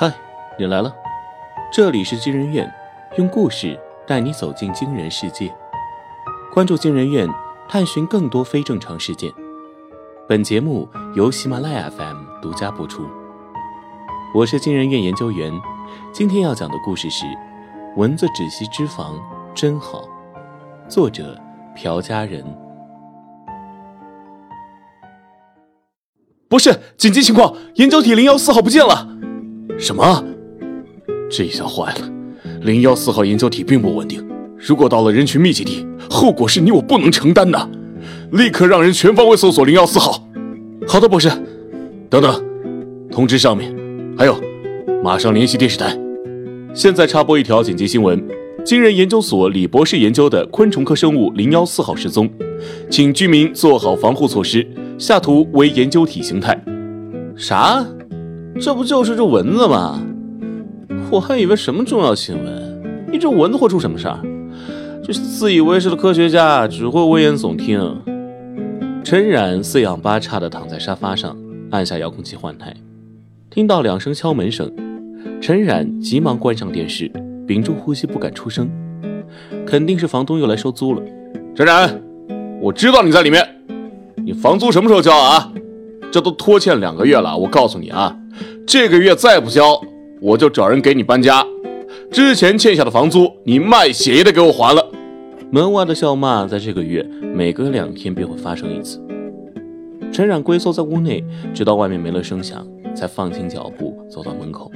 嗨，你来了，这里是惊人院，用故事带你走进惊人世界。关注惊人院，探寻更多非正常事件。本节目由喜马拉雅 FM 独家播出。我是惊人院研究员，今天要讲的故事是《蚊子只吸脂肪真好》，作者朴家人。不是，紧急情况，研究体零幺四号不见了。什么？这下坏了！零幺四号研究体并不稳定，如果到了人群密集地，后果是你我不能承担的。立刻让人全方位搜索零幺四号。好的，博士。等等，通知上面。还有，马上联系电视台。现在插播一条紧急新闻：金人研究所李博士研究的昆虫科生物零幺四号失踪，请居民做好防护措施。下图为研究体形态。啥？这不就是只蚊子吗？我还以为什么重要新闻，一只蚊子会出什么事儿？这自以为是的科学家只会危言耸听。陈冉四仰八叉地躺在沙发上，按下遥控器换台，听到两声敲门声，陈冉急忙关上电视，屏住呼吸不敢出声。肯定是房东又来收租了。陈冉，我知道你在里面，你房租什么时候交啊？这都拖欠两个月了，我告诉你啊，这个月再不交，我就找人给你搬家。之前欠下的房租，你卖血也得给我还了。门外的笑骂，在这个月每隔两天便会发生一次。陈冉龟缩在屋内，直到外面没了声响，才放轻脚步走到门口，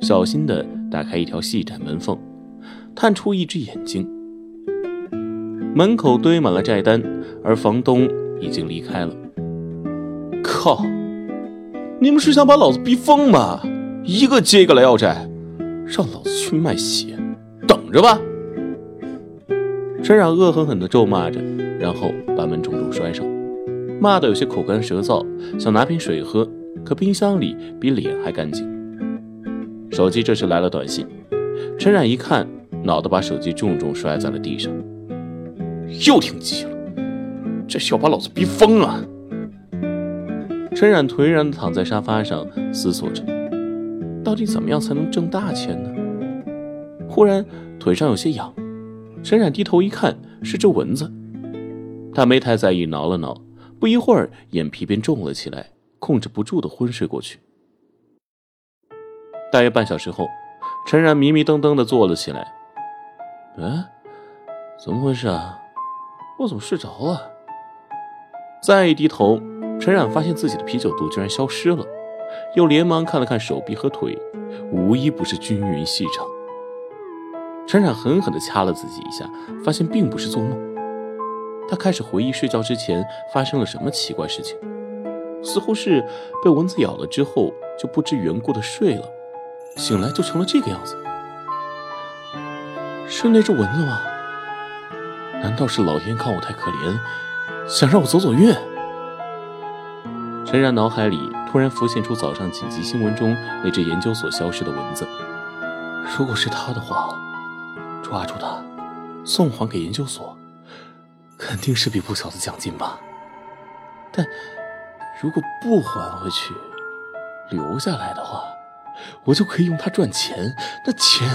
小心地打开一条细窄门缝，探出一只眼睛。门口堆满了债单，而房东已经离开了。靠！你们是想把老子逼疯吗？一个接一个来要债，让老子去卖血，等着吧！陈冉恶狠狠地咒骂着，然后把门重重摔上，骂得有些口干舌燥，想拿瓶水喝，可冰箱里比脸还干净。手机这时来了短信，陈冉一看，脑袋把手机重重摔在了地上。又停机了，这是要把老子逼疯啊！陈冉颓然地躺在沙发上，思索着，到底怎么样才能挣大钱呢？忽然腿上有些痒，陈冉低头一看，是只蚊子。他没太在意，挠了挠，不一会儿眼皮便重了起来，控制不住的昏睡过去。大约半小时后，陈冉迷迷瞪瞪地坐了起来。嗯，怎么回事啊？我怎么睡着了？再一低头。陈冉发现自己的啤酒肚居然消失了，又连忙看了看手臂和腿，无一不是均匀细长。陈冉狠狠地掐了自己一下，发现并不是做梦。他开始回忆睡觉之前发生了什么奇怪事情，似乎是被蚊子咬了之后就不知缘故的睡了，醒来就成了这个样子。是那只蚊子吗？难道是老天看我太可怜，想让我走走运？陈然脑海里突然浮现出早上紧急新闻中那只研究所消失的蚊子。如果是他的话，抓住他，送还给研究所，肯定是笔不小的奖金吧。但如果不还回去，留下来的话，我就可以用它赚钱。那钱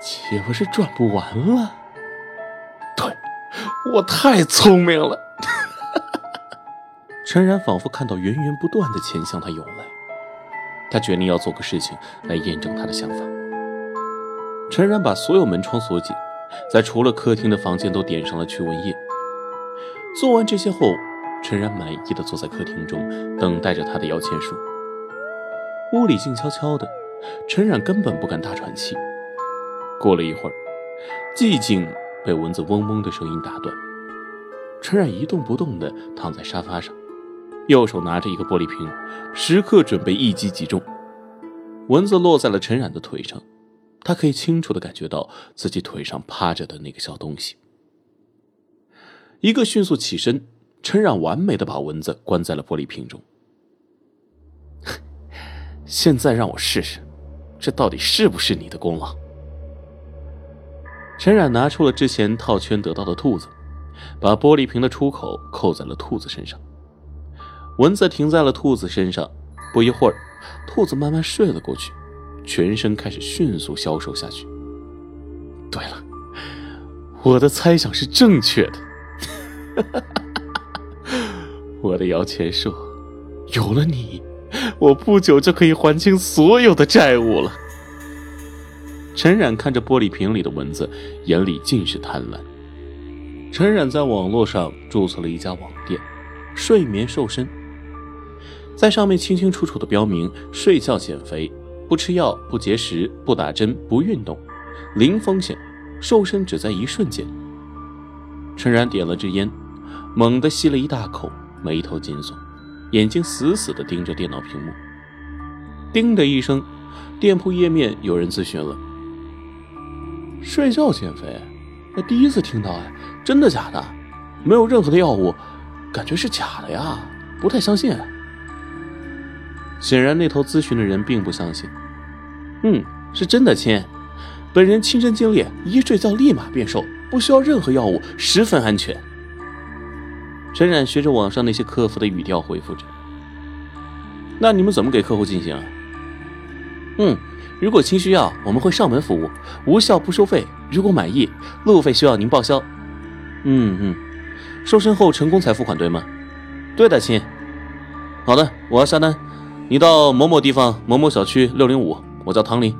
岂不是赚不完了？对，我太聪明了。陈然仿佛看到源源不断的钱向他涌来，他决定要做个事情来验证他的想法。陈然把所有门窗锁紧，在除了客厅的房间都点上了驱蚊液。做完这些后，陈然满意的坐在客厅中，等待着他的摇钱树。屋里静悄悄的，陈然根本不敢大喘气。过了一会儿，寂静被蚊子嗡嗡的声音打断。陈然一动不动的躺在沙发上。右手拿着一个玻璃瓶，时刻准备一击即中。蚊子落在了陈冉的腿上，他可以清楚的感觉到自己腿上趴着的那个小东西。一个迅速起身，陈冉完美的把蚊子关在了玻璃瓶中。现在让我试试，这到底是不是你的功劳？陈冉拿出了之前套圈得到的兔子，把玻璃瓶的出口扣在了兔子身上。蚊子停在了兔子身上，不一会儿，兔子慢慢睡了过去，全身开始迅速消瘦下去。对了，我的猜想是正确的。我的摇钱树，有了你，我不久就可以还清所有的债务了。陈冉看着玻璃瓶里的蚊子，眼里尽是贪婪。陈冉在网络上注册了一家网店，睡眠瘦身，在上面清清楚楚的标明：睡觉减肥，不吃药，不节食，不打针，不运动。零风险，瘦身只在一瞬间。陈然点了支烟，猛地吸了一大口，眉头紧锁，眼睛死死地盯着电脑屏幕。叮的一声，店铺页面有人咨询了：“睡觉减肥？那第一次听到哎，真的假的？没有任何的药物，感觉是假的呀，不太相信。”显然，那头咨询的人并不相信。嗯，是真的，亲。本人亲身经历，一睡觉立马变瘦，不需要任何药物，十分安全。陈冉学着网上那些客服的语调回复着：“那你们怎么给客户进行啊？”“嗯，如果亲需要，我们会上门服务，无效不收费。如果满意，路费需要您报销。”“嗯嗯，瘦身后成功才付款对吗？”“对的，亲。”“好的，我要下单，你到某某地方某某小区六零五，我叫唐林。”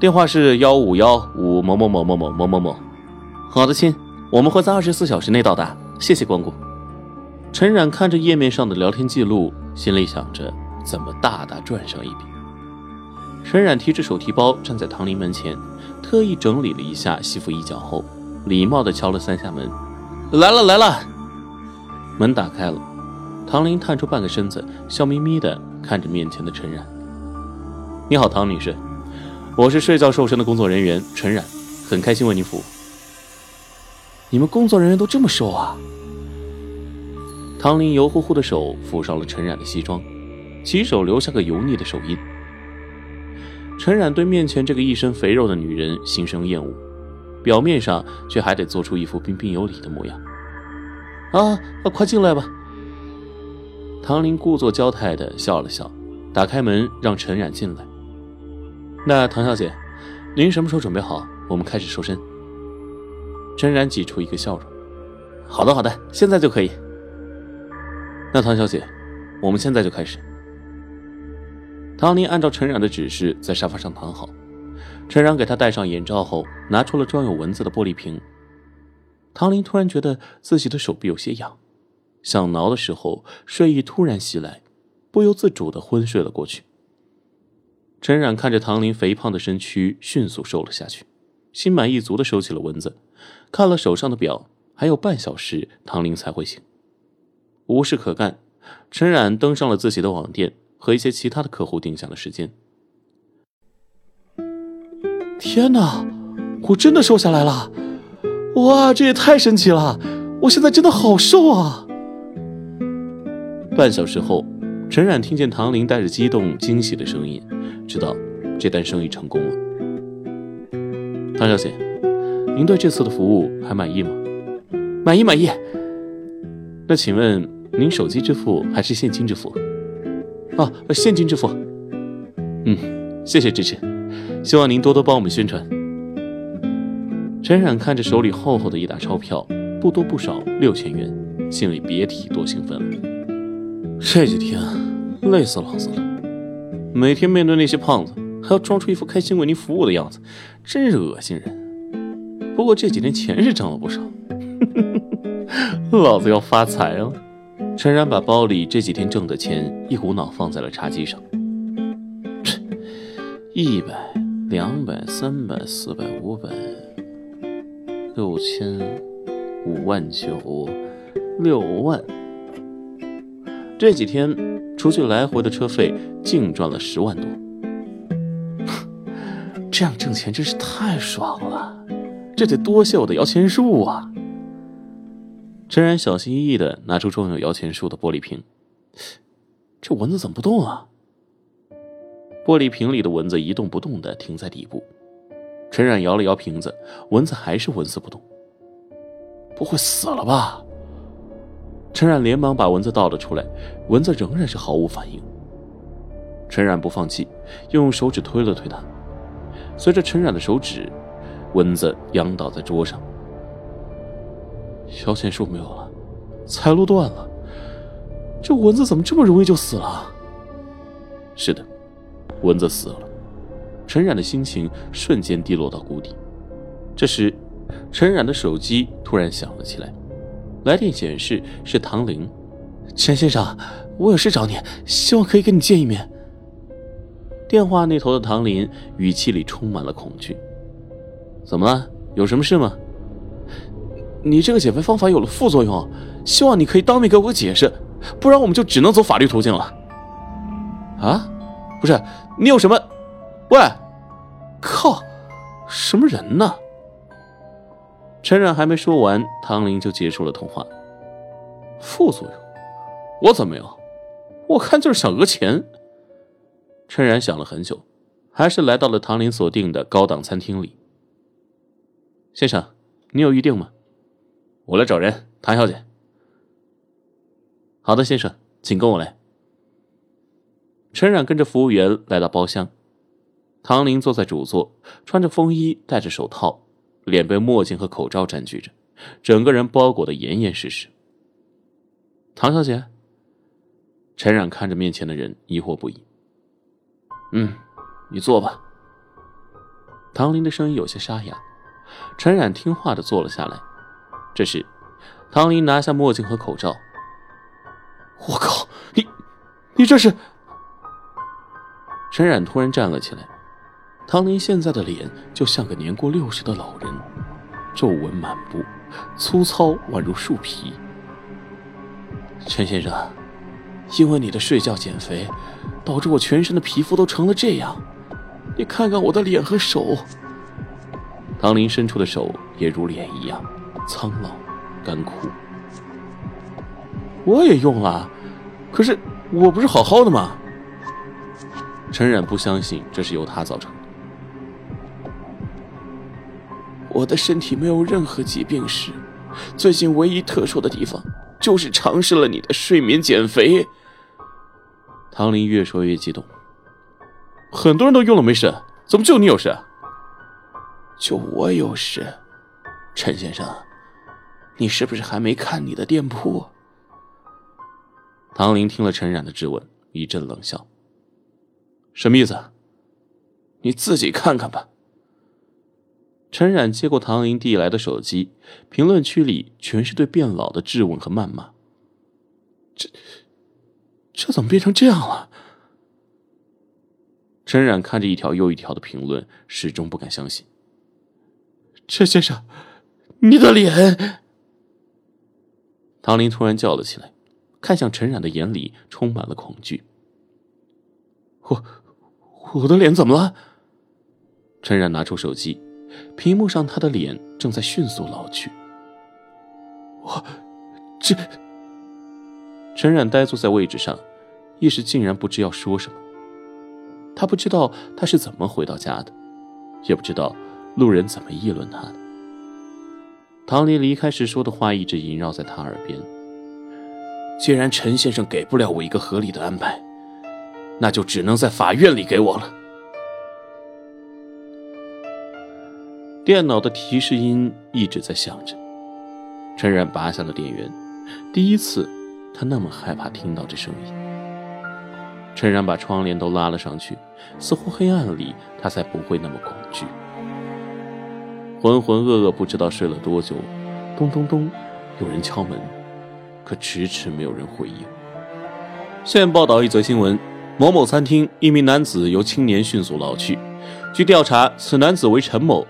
电话是幺五幺五某某某某某某某某。好的，亲，我们会在二十四小时内到达。谢谢光顾。陈冉看着页面上的聊天记录，心里想着怎么大大赚上一笔。陈冉提着手提包站在唐林门前，特意整理了一下西服衣角后，礼貌地敲了三下门。来了来了。门打开了，唐林探出半个身子，笑眯眯的看着面前的陈冉。你好，唐女士。我是睡觉瘦身的工作人员陈冉，很开心为您服务。你们工作人员都这么瘦啊？唐林油乎乎的手抚上了陈冉的西装，起手留下个油腻的手印。陈冉对面前这个一身肥肉的女人心生厌恶，表面上却还得做出一副彬彬有礼的模样。啊，快进来吧。唐林故作娇态的笑了笑，打开门让陈冉进来。那唐小姐，您什么时候准备好？我们开始瘦身。陈然挤出一个笑容。好的，好的，现在就可以。那唐小姐，我们现在就开始。唐林按照陈冉的指示，在沙发上躺好。陈冉给他戴上眼罩后，拿出了装有蚊子的玻璃瓶。唐林突然觉得自己的手臂有些痒，想挠的时候，睡意突然袭来，不由自主的昏睡了过去。陈冉看着唐林肥胖的身躯迅速瘦了下去，心满意足的收起了蚊子，看了手上的表，还有半小时唐林才会醒。无事可干，陈冉登上了自己的网店，和一些其他的客户定下了时间。天哪，我真的瘦下来了！哇，这也太神奇了！我现在真的好瘦啊！半小时后。陈冉听见唐林带着激动、惊喜的声音，知道这单生意成功了。唐小姐，您对这次的服务还满意吗？满意，满意。那请问您手机支付还是现金支付？啊，现金支付。嗯，谢谢支持，希望您多多帮我们宣传。陈冉看着手里厚厚的一沓钞票，不多不少六千元，心里别提多兴奋了。这几天累死老子了，每天面对那些胖子，还要装出一副开心为您服务的样子，真是恶心人。不过这几天钱是挣了不少，老子要发财了。陈然把包里这几天挣的钱一股脑放在了茶几上，一百、两百、三百、四百、五百、六千、五万九、六万。这几天，除去来回的车费，净赚了十万多。这样挣钱真是太爽了，这得多谢我的摇钱树啊！陈然小心翼翼的拿出装有摇钱树的玻璃瓶，这蚊子怎么不动啊？玻璃瓶里的蚊子一动不动的停在底部。陈然摇了摇瓶子，蚊子还是纹丝不动。不会死了吧？陈冉连忙把蚊子倒了出来，蚊子仍然是毫无反应。陈冉不放弃，用手指推了推它，随着陈冉的手指，蚊子仰倒在桌上。摇钱树没有了，财路断了，这蚊子怎么这么容易就死了？是的，蚊子死了。陈冉的心情瞬间低落到谷底。这时，陈冉的手机突然响了起来，来电显示是唐玲。陈先生，我有事找你，希望可以跟你见一面。电话那头的唐林语气里充满了恐惧。怎么了？有什么事吗？你这个减肥方法有了副作用，希望你可以当面给我个解释，不然我们就只能走法律途径了。啊？不是，你有什么？喂，靠，什么人呢？陈冉还没说完，唐林就结束了通话。副作用？我怎么没有？我看就是想讹钱。陈冉想了很久，还是来到了唐林所定的高档餐厅里。先生，你有预定吗？我来找人，唐小姐。好的，先生，请跟我来。陈冉跟着服务员来到包厢，唐林坐在主座，穿着风衣，戴着手套，脸被墨镜和口罩占据着，整个人包裹的严严实实。唐小姐，陈冉看着面前的人，疑惑不已。嗯，你坐吧。唐林的声音有些沙哑，陈冉听话的坐了下来。这时，唐林拿下墨镜和口罩。我靠，你，你这是？陈冉突然站了起来。唐林现在的脸就像个年过六十的老人，皱纹满布，粗糙宛如树皮。陈先生，因为你的睡觉减肥，导致我全身的皮肤都成了这样。你看看我的脸和手。唐林伸出的手也如脸一样。苍老，干枯。我也用了，可是我不是好好的吗？陈冉不相信这是由他造成的。我的身体没有任何疾病时，最近唯一特殊的地方就是尝试了你的睡眠减肥。唐林越说越激动。很多人都用了没事，怎么就你有事？就我有事，陈先生。你是不是还没看你的店铺？唐林听了陈冉的质问，一阵冷笑：“什么意思？你自己看看吧。”陈冉接过唐林递来的手机，评论区里全是对变老的质问和谩骂。这，这怎么变成这样了？陈冉看着一条又一条的评论，始终不敢相信。陈先生，你的脸……唐林突然叫了起来，看向陈冉的眼里充满了恐惧。我，我的脸怎么了？陈冉拿出手机，屏幕上他的脸正在迅速老去。我，这……陈冉呆坐在位置上，一时竟然不知要说什么。他不知道他是怎么回到家的，也不知道路人怎么议论他的。唐林离开时说的话一直萦绕在他耳边。既然陈先生给不了我一个合理的安排，那就只能在法院里给我了。电脑的提示音一直在响着。陈然拔下了电源，第一次，他那么害怕听到这声音。陈然把窗帘都拉了上去，似乎黑暗里他才不会那么恐惧。浑浑噩噩，不知道睡了多久。咚咚咚，有人敲门，可迟迟没有人回应。现报道一则新闻：某某餐厅一名男子由青年迅速老去。据调查，此男子为陈某，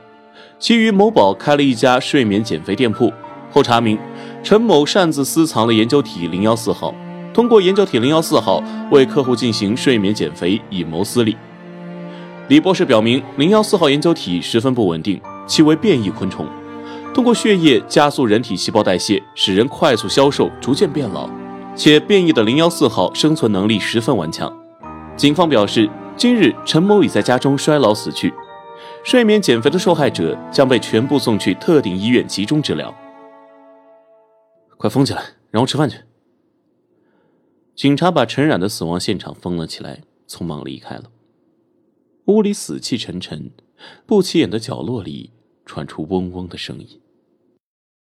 其于某宝开了一家睡眠减肥店铺。后查明，陈某擅自私藏了研究体零幺四号，通过研究体零幺四号为客户进行睡眠减肥，以谋私利。李博士表明，零幺四号研究体十分不稳定。其为变异昆虫，通过血液加速人体细胞代谢，使人快速消瘦、逐渐变老。且变异的零幺四号生存能力十分顽强。警方表示，今日陈某已在家中衰老死去。睡眠减肥的受害者将被全部送去特定医院集中治疗。快封起来，让我吃饭去。警察把陈冉的死亡现场封了起来，匆忙离开了。屋里死气沉沉。不起眼的角落里传出嗡嗡的声音。